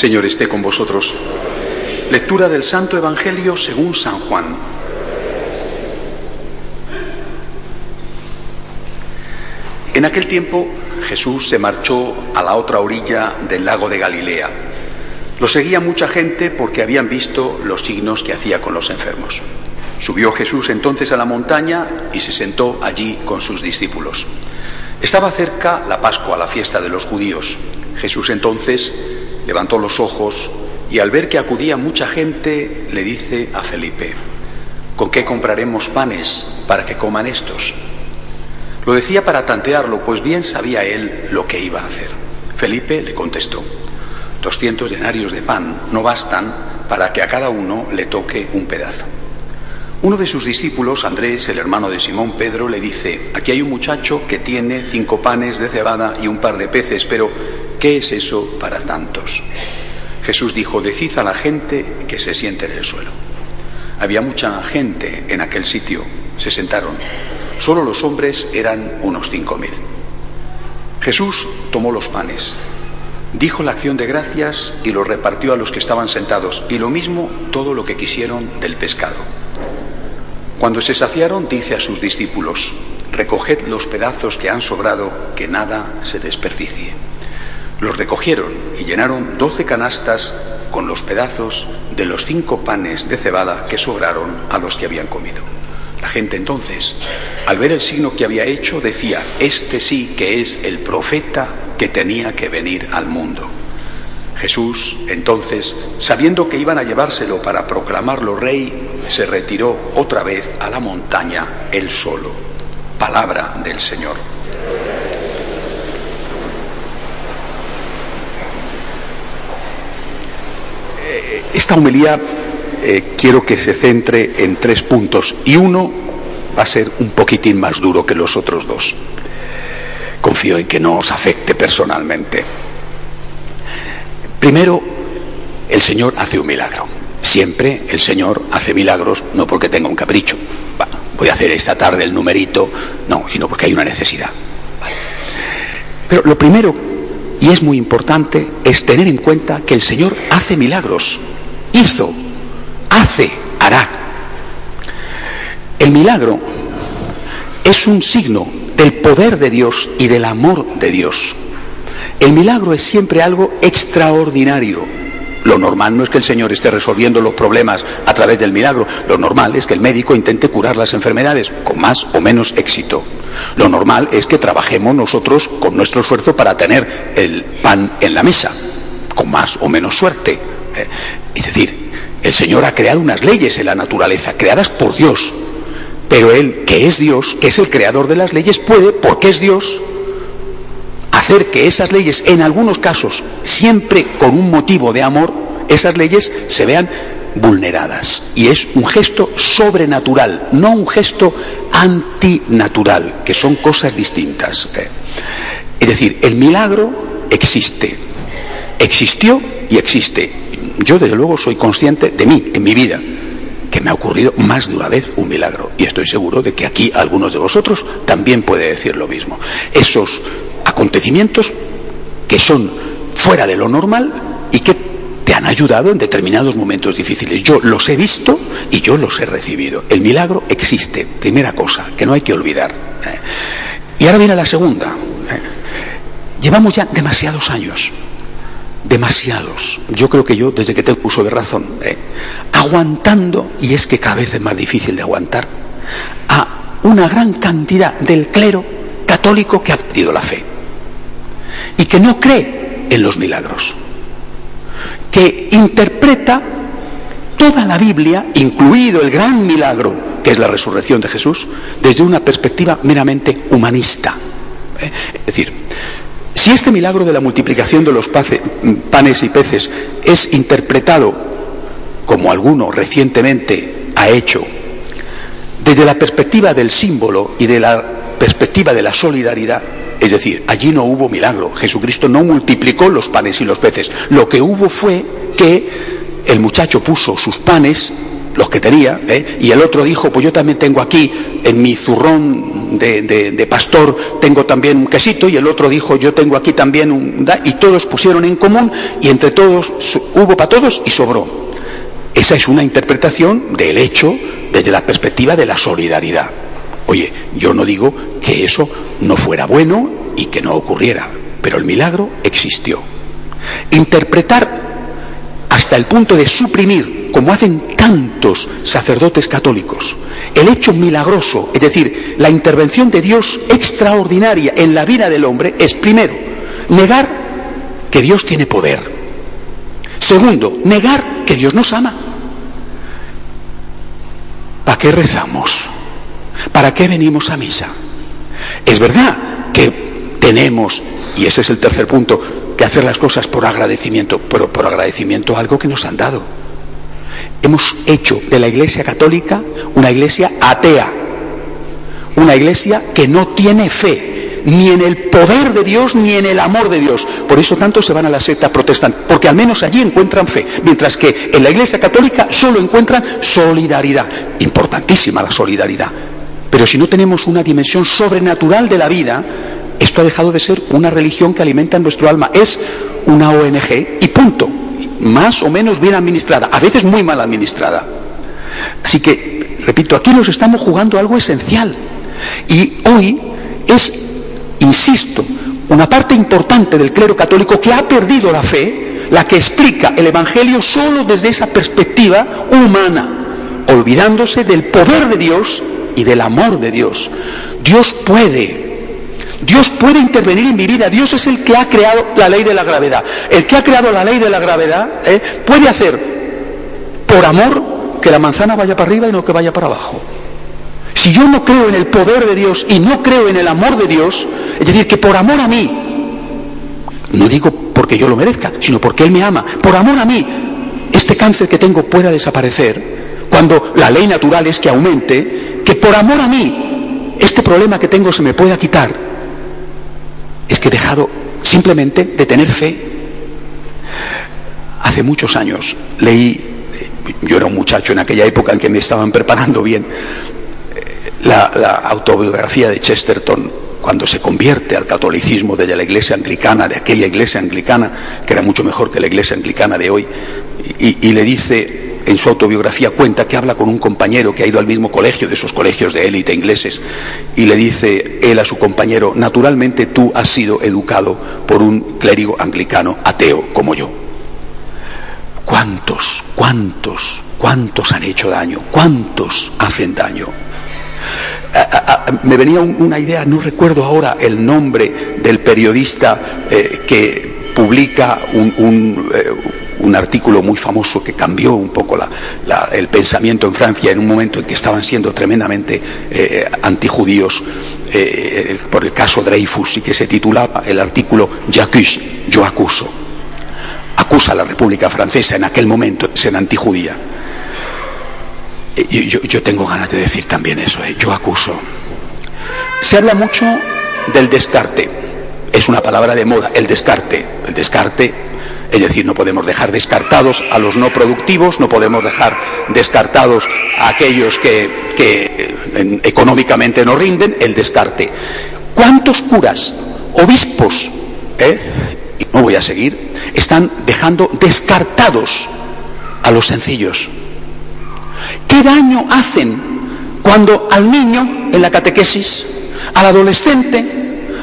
Señor esté con vosotros. Lectura del Santo Evangelio según San Juan. En aquel tiempo Jesús se marchó a la otra orilla del lago de Galilea. Lo seguía mucha gente porque habían visto los signos que hacía con los enfermos. Subió Jesús entonces a la montaña y se sentó allí con sus discípulos. Estaba cerca la Pascua, la fiesta de los judíos. Jesús entonces levantó los ojos y al ver que acudía mucha gente le dice a Felipe, ¿con qué compraremos panes para que coman estos? Lo decía para tantearlo, pues bien sabía él lo que iba a hacer. Felipe le contestó, doscientos denarios de pan no bastan para que a cada uno le toque un pedazo. Uno de sus discípulos, Andrés, el hermano de Simón Pedro, le dice, aquí hay un muchacho que tiene cinco panes de cebada y un par de peces, pero ¿qué es eso para tantos? Jesús dijo, decid a la gente que se siente en el suelo. Había mucha gente en aquel sitio, se sentaron. Solo los hombres eran unos cinco mil. Jesús tomó los panes, dijo la acción de gracias y los repartió a los que estaban sentados, y lo mismo todo lo que quisieron del pescado. Cuando se saciaron, dice a sus discípulos, recoged los pedazos que han sobrado, que nada se desperdicie. Los recogieron y llenaron doce canastas con los pedazos de los cinco panes de cebada que sobraron a los que habían comido. La gente entonces, al ver el signo que había hecho, decía, este sí que es el profeta que tenía que venir al mundo. Jesús, entonces, sabiendo que iban a llevárselo para proclamarlo rey, se retiró otra vez a la montaña él solo. Palabra del Señor. Esta humilía eh, quiero que se centre en tres puntos y uno va a ser un poquitín más duro que los otros dos. Confío en que no os afecte personalmente. Primero, el Señor hace un milagro. Siempre el Señor hace milagros, no porque tenga un capricho. voy a hacer esta tarde el numerito, no, sino porque hay una necesidad. Pero lo primero, y es muy importante, es tener en cuenta que el Señor hace milagros. Hizo, hace, hará. El milagro es un signo del poder de Dios y del amor de Dios. El milagro es siempre algo extraordinario. Lo normal no es que el Señor esté resolviendo los problemas a través del milagro. Lo normal es que el médico intente curar las enfermedades con más o menos éxito. Lo normal es que trabajemos nosotros con nuestro esfuerzo para tener el pan en la mesa, con más o menos suerte. Eh, es decir, el Señor ha creado unas leyes en la naturaleza, creadas por Dios. Pero Él, que es Dios, que es el creador de las leyes, puede, porque es Dios, hacer que esas leyes, en algunos casos, siempre con un motivo de amor, esas leyes se vean vulneradas. Y es un gesto sobrenatural, no un gesto antinatural, que son cosas distintas. ¿eh? Es decir, el milagro existe, existió y existe. Yo desde luego soy consciente de mí, en mi vida, que me ha ocurrido más de una vez un milagro. Y estoy seguro de que aquí algunos de vosotros también puede decir lo mismo. Esos acontecimientos que son fuera de lo normal y que te han ayudado en determinados momentos difíciles. Yo los he visto y yo los he recibido. El milagro existe, primera cosa, que no hay que olvidar. ¿eh? Y ahora viene la segunda. ¿eh? Llevamos ya demasiados años, demasiados, yo creo que yo desde que te uso de razón, ¿eh? aguantando, y es que cada vez es más difícil de aguantar, a una gran cantidad del clero católico que ha perdido la fe y que no cree en los milagros, que interpreta toda la Biblia, incluido el gran milagro que es la resurrección de Jesús, desde una perspectiva meramente humanista. ¿eh? Es decir, si este milagro de la multiplicación de los panes y peces es interpretado, como alguno recientemente ha hecho, desde la perspectiva del símbolo y de la perspectiva de la solidaridad, es decir, allí no hubo milagro. Jesucristo no multiplicó los panes y los peces. Lo que hubo fue que el muchacho puso sus panes los que tenía, ¿eh? y el otro dijo, pues yo también tengo aquí, en mi zurrón de, pastor, tengo también un quesito, y el otro dijo, yo tengo aquí también un... y todos pusieron en común, y entre todos hubo para todos y sobró. Esa es una interpretación del hecho desde la perspectiva de la solidaridad. Oye, yo no digo que eso no fuera bueno y que no ocurriera, pero el milagro existió. Interpretar hasta el punto de suprimir, como hacen tantos sacerdotes católicos, el hecho milagroso, es decir, la intervención de Dios extraordinaria en la vida del hombre, es primero, negar que Dios tiene poder. Segundo, negar que Dios nos ama. ¿Para qué rezamos? ¿Para qué venimos a misa? Es verdad que tenemos, y ese es el tercer punto, que hacer las cosas por agradecimiento, pero por agradecimiento a algo que nos han dado. Hemos hecho de la Iglesia Católica una iglesia atea, una iglesia que no tiene fe, ni en el poder de Dios ni en el amor de Dios. Por eso tanto se van a la secta protestante, porque al menos allí encuentran fe, mientras que en la Iglesia Católica solo encuentran solidaridad. Importantísima la solidaridad. Pero si no tenemos una dimensión sobrenatural de la vida, esto ha dejado de ser una religión que alimenta nuestro alma. Es una ONG y punto. Más o menos bien administrada, a veces muy mal administrada. Así que, repito, aquí nos estamos jugando algo esencial. Y hoy es, insisto, una parte importante del clero católico que ha perdido la fe, la que explica el Evangelio solo desde esa perspectiva humana, olvidándose del poder de Dios y del amor de Dios. Dios puede Dios puede intervenir en mi vida. Dios es el que ha creado la ley de la gravedad. El que ha creado la ley de la gravedad ¿eh? puede hacer por amor que la manzana vaya para arriba y no que vaya para abajo. Si yo no creo en el poder de Dios y no creo en el amor de Dios, es decir, que por amor a mí, no digo porque yo lo merezca, sino porque Él me ama, por amor a mí, este cáncer que tengo pueda desaparecer, cuando la ley natural es que aumente, que por amor a mí, este problema que tengo se me pueda quitar, es que he dejado simplemente de tener fe. Hace muchos años leí, yo era un muchacho en aquella época en que me estaban preparando bien, la, autobiografía de Chesterton cuando se convierte al catolicismo de la iglesia anglicana, de aquella iglesia anglicana, que era mucho mejor que la iglesia anglicana de hoy, y le dice en su autobiografía cuenta que habla con un compañero que ha ido al mismo colegio, de esos colegios de élite ingleses, y le dice él a su compañero, naturalmente tú has sido educado por un clérigo anglicano ateo como yo. ¿Cuántos, cuántos, cuántos han hecho daño? ¿Cuántos hacen daño? me venía una idea, no recuerdo ahora el nombre del periodista eh, que publica un, eh, un artículo muy famoso que cambió un poco el pensamiento en Francia en un momento en que estaban siendo tremendamente eh, antijudíos eh, por el caso Dreyfus y que se titulaba el artículo J'accuse, yo acuso. Acusa a la República Francesa en aquel momento ser antijudía. Eh, yo, yo, tengo ganas de decir también eso, yo acuso. Se habla mucho del descarte, es una palabra de moda, el descarte. El descarte es decir, no podemos dejar descartados a los no productivos, no podemos dejar descartados a aquellos que, eh, económicamente no rinden, el descarte. ¿Cuántos curas, obispos, eh, y no voy a seguir, están dejando descartados a los sencillos? ¿Qué daño hacen cuando al niño en la catequesis, al adolescente,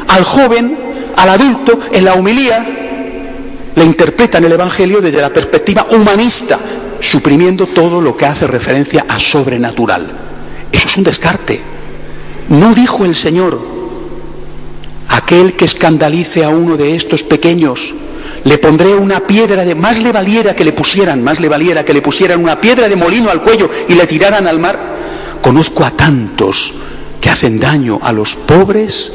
al joven, al adulto, en la humilía, le interpretan el Evangelio desde la perspectiva humanista, suprimiendo todo lo que hace referencia a sobrenatural. Eso es un descarte. No dijo el Señor, aquel que escandalice a uno de estos pequeños, le pondré una piedra de más le valiera que le pusieran, más le valiera que le pusieran una piedra de molino al cuello y le tiraran al mar. Conozco a tantos que hacen daño a los pobres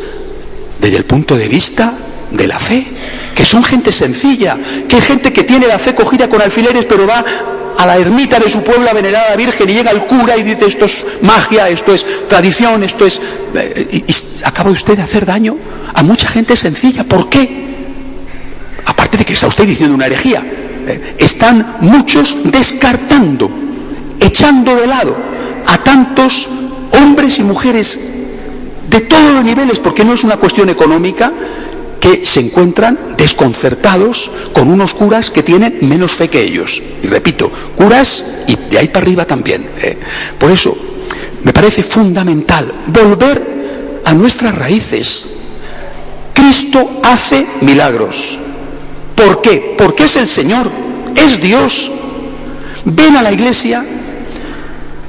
desde el punto de vista de la fe, que son gente sencilla, que hay gente que tiene la fe cogida con alfileres, pero va a la ermita de su pueblo a venerar a la Virgen y llega el cura y dice esto es magia, esto es tradición, esto es... Eh, y, acaba usted de hacer daño a mucha gente sencilla. ¿Por qué? Aparte de que está usted diciendo una herejía, eh, están muchos descartando echando de lado a tantos hombres y mujeres de todos los niveles, porque no es una cuestión económica, que se encuentran desconcertados con unos curas que tienen menos fe que ellos. Y repito, curas y de ahí para arriba también. ¿eh? Por eso, me parece fundamental volver a nuestras raíces. Cristo hace milagros. ¿Por qué? Porque es el Señor, es Dios. Ven a la iglesia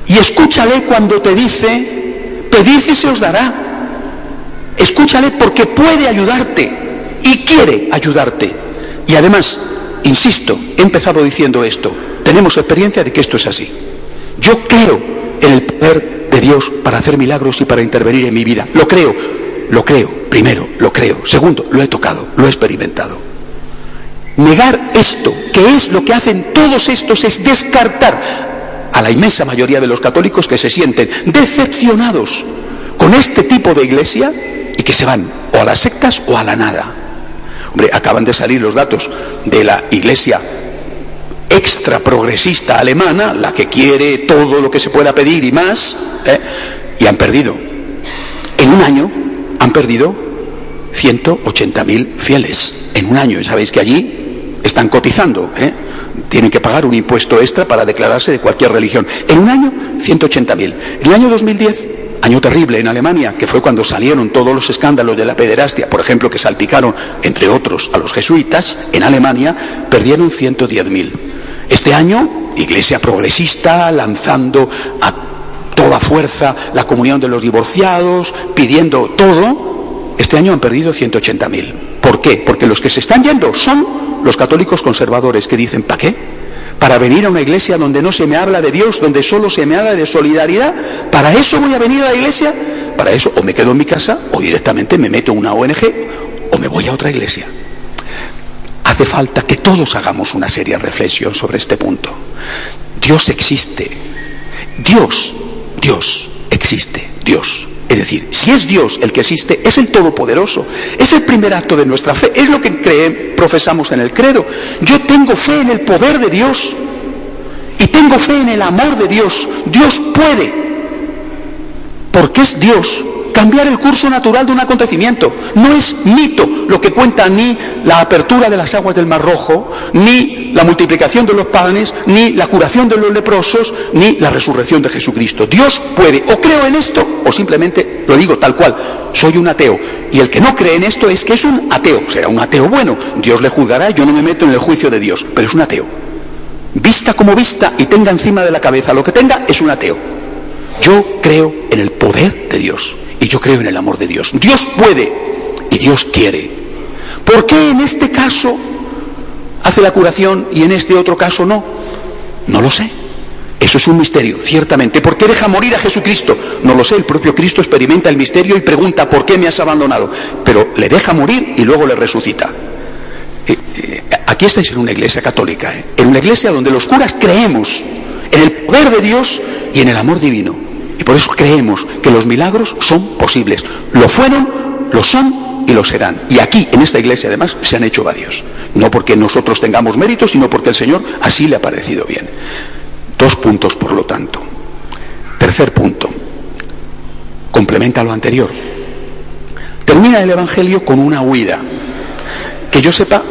y escúchale cuando te dice, pedid y se os dará. Escúchale porque puede ayudarte y quiere ayudarte. Y además, insisto, he empezado diciendo esto, tenemos experiencia de que esto es así. Yo creo en el poder de Dios para hacer milagros y para intervenir en mi vida. Lo creo, lo creo, primero, lo creo. Segundo, lo he tocado, lo he experimentado. Negar esto, que es lo que hacen todos estos, es descartar a la inmensa mayoría de los católicos que se sienten decepcionados con este tipo de iglesia y que se van o a las sectas o a la nada. Hombre, acaban de salir los datos de la iglesia extra progresista alemana, la que quiere todo lo que se pueda pedir y más, ¿eh? y han perdido. En un año han perdido 180.000 fieles. En un año, sabéis que allí están cotizando, ¿eh? tienen que pagar un impuesto extra para declararse de cualquier religión. En un año, 180.000. En el año 2010 año terrible en Alemania, que fue cuando salieron todos los escándalos de la pederastia, por ejemplo, que salpicaron, entre otros, a los jesuitas, en Alemania perdieron 110.000. Este año, Iglesia progresista lanzando a toda fuerza la comunión de los divorciados, pidiendo todo, este año han perdido 180.000. ¿Por qué? Porque los que se están yendo son los católicos conservadores que dicen, ¿para qué? Para venir a una iglesia donde no se me habla de Dios, donde solo se me habla de solidaridad. ¿Para eso voy a venir a la iglesia? Para eso o me quedo en mi casa o directamente me meto en una ONG o me voy a otra iglesia. Hace falta que todos hagamos una seria reflexión sobre este punto. Dios existe. Dios, Dios existe. Dios. Es decir, si es Dios el que existe, es el Todopoderoso, es el primer acto de nuestra fe, es lo que profesamos en el credo. Yo tengo fe en el poder de Dios y tengo fe en el amor de Dios. Dios puede, porque es Dios, cambiar el curso natural de un acontecimiento. No es mito lo que cuenta ni la apertura de las aguas del Mar Rojo, ni la multiplicación de los panes, ni la curación de los leprosos, ni la resurrección de Jesucristo. Dios puede, o creo en esto, o simplemente lo digo tal cual, soy un ateo. Y el que no cree en esto es que es un ateo. Será un ateo bueno. Dios le juzgará, yo no me meto en el juicio de Dios, pero es un ateo. Vista como vista y tenga encima de la cabeza lo que tenga, es un ateo. Yo creo en el poder de Dios. Y yo creo en el amor de Dios. Dios puede y Dios quiere. ¿Por qué en este caso hace la curación y en este otro caso no? No lo sé. Eso es un misterio, ciertamente. ¿Por qué deja morir a Jesucristo? No lo sé, el propio Cristo experimenta el misterio y pregunta, ¿por qué me has abandonado? Pero le deja morir y luego le resucita. Eh, eh, aquí estáis en una iglesia católica, ¿eh? en una iglesia donde los curas creemos en el poder de Dios y en el amor divino. Y por eso creemos que los milagros son posibles. Lo fueron, lo son y lo serán. Y aquí, en esta iglesia, además, se han hecho varios. No porque nosotros tengamos méritos, sino porque el Señor así le ha parecido bien. Dos puntos, por lo tanto. Tercer punto. Complementa lo anterior. Termina el Evangelio con una huida. Que yo sepa,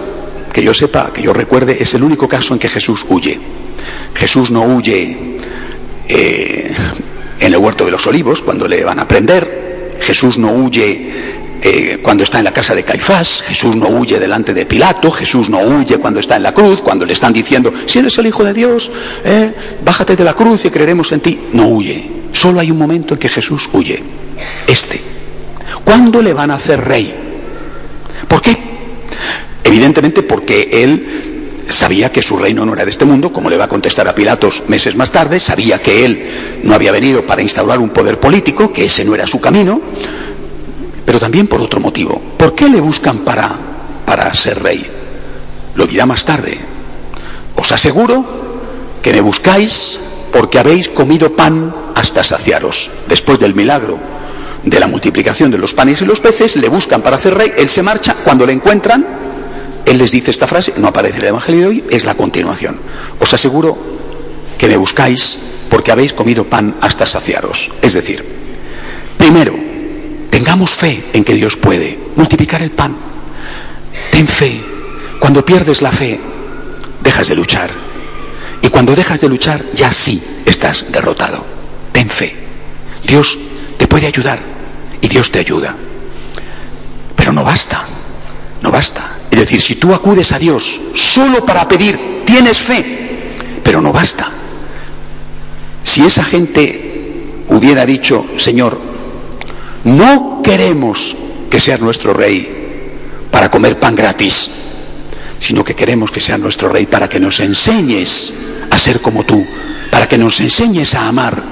que yo sepa, que yo recuerde, es el único caso en que Jesús huye. Jesús no huye eh, en el huerto de los olivos, cuando le van a prender. Jesús no huye eh, cuando está en la casa de Caifás, Jesús no huye delante de Pilato, Jesús no huye cuando está en la cruz, cuando le están diciendo, si eres el Hijo de Dios, eh, bájate de la cruz y creeremos en ti. No huye. Solo hay un momento en que Jesús huye. Este. ¿Cuándo le van a hacer rey? ¿Por qué? Evidentemente porque él sabía que su reino no era de este mundo, como le va a contestar a Pilatos meses más tarde, sabía que él no había venido para instaurar un poder político, que ese no era su camino, pero también por otro motivo. ¿Por qué le buscan para, para ser rey? Lo dirá más tarde. Os aseguro que me buscáis porque habéis comido pan hasta saciaros. Después del milagro de la multiplicación de los panes y los peces, le buscan para hacer rey, él se marcha, cuando le encuentran, él les dice esta frase, no aparece en el Evangelio de hoy, es la continuación. Os aseguro que me buscáis porque habéis comido pan hasta saciaros. Es decir, primero, tengamos fe en que Dios puede multiplicar el pan. Ten fe. Cuando pierdes la fe, dejas de luchar. Y cuando dejas de luchar, ya sí estás derrotado. Ten fe. Dios te puede ayudar y Dios te ayuda. Pero no basta, no basta. Decir, si tú acudes a Dios solo para pedir, tienes fe, pero no basta. Si esa gente hubiera dicho, Señor, no queremos que seas nuestro rey para comer pan gratis, sino que queremos que seas nuestro rey para que nos enseñes a ser como tú, para que nos enseñes a amar,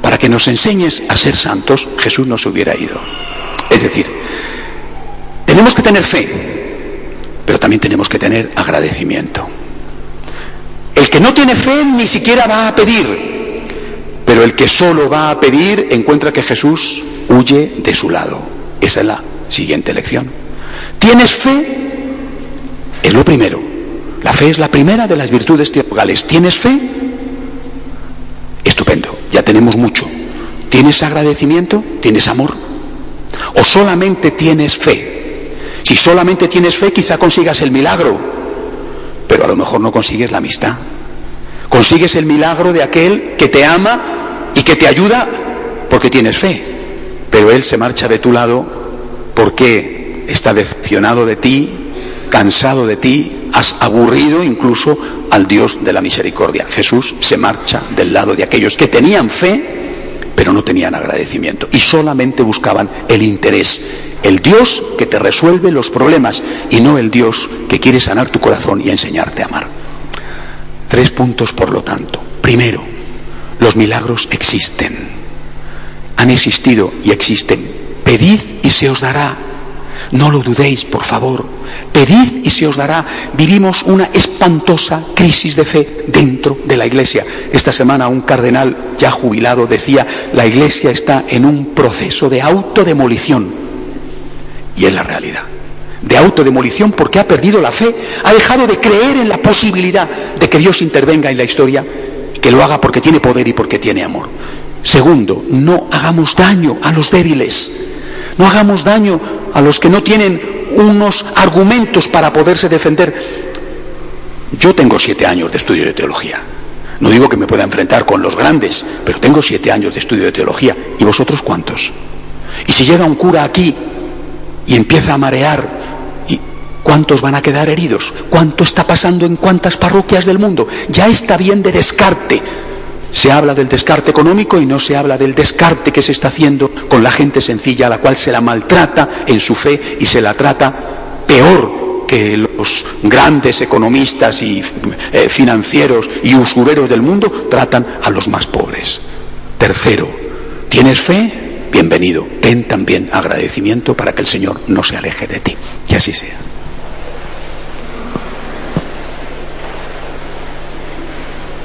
para que nos enseñes a ser santos, Jesús no se hubiera ido. Es decir, tenemos que tener fe, pero también tenemos que tener agradecimiento. El que no tiene fe ni siquiera va a pedir, pero el que solo va a pedir encuentra que Jesús huye de su lado. Esa es la siguiente lección. ¿Tienes fe? Es lo primero. La fe es la primera de las virtudes teologales. ¿Tienes fe? Estupendo, ya tenemos mucho. ¿Tienes agradecimiento? ¿Tienes amor? ¿O solamente tienes fe? Si solamente tienes fe, quizá consigas el milagro, pero a lo mejor no consigues la amistad. Consigues el milagro de aquel que te ama y que te ayuda porque tienes fe, pero él se marcha de tu lado porque está decepcionado de ti, cansado de ti, has aburrido incluso al Dios de la misericordia. Jesús se marcha del lado de aquellos que tenían fe, pero no tenían agradecimiento y solamente buscaban el interés, el Dios que te resuelve los problemas y no el Dios que quiere sanar tu corazón y enseñarte a amar. Tres puntos, por lo tanto. Primero, los milagros existen, han existido y existen. Pedid y se os dará. No lo dudéis, por favor. Pedid y se os dará. Vivimos una espantosa crisis de fe dentro de la Iglesia. Esta semana un cardenal ya jubilado decía, la Iglesia está en un proceso de autodemolición. Y es la realidad. De autodemolición porque ha perdido la fe, ha dejado de creer en la posibilidad de que Dios intervenga en la historia, que lo haga porque tiene poder y porque tiene amor. Segundo, no hagamos daño a los débiles. No hagamos daño a los que no tienen unos argumentos para poderse defender. Yo tengo siete años de estudio de teología. No digo que me pueda enfrentar con los grandes, pero tengo siete años de estudio de teología. ¿Y vosotros cuántos? Y si llega un cura aquí y empieza a marear, ¿y ¿cuántos van a quedar heridos? ¿Cuánto está pasando en cuántas parroquias del mundo? Ya está bien de descarte. Se habla del descarte económico y no se habla del descarte que se está haciendo con la gente sencilla a la cual se la maltrata en su fe y se la trata peor que los grandes economistas y eh, financieros y usureros del mundo tratan a los más pobres. Tercero, ¿tienes fe? Bienvenido. Ten también agradecimiento para que el Señor no se aleje de ti. Que así sea.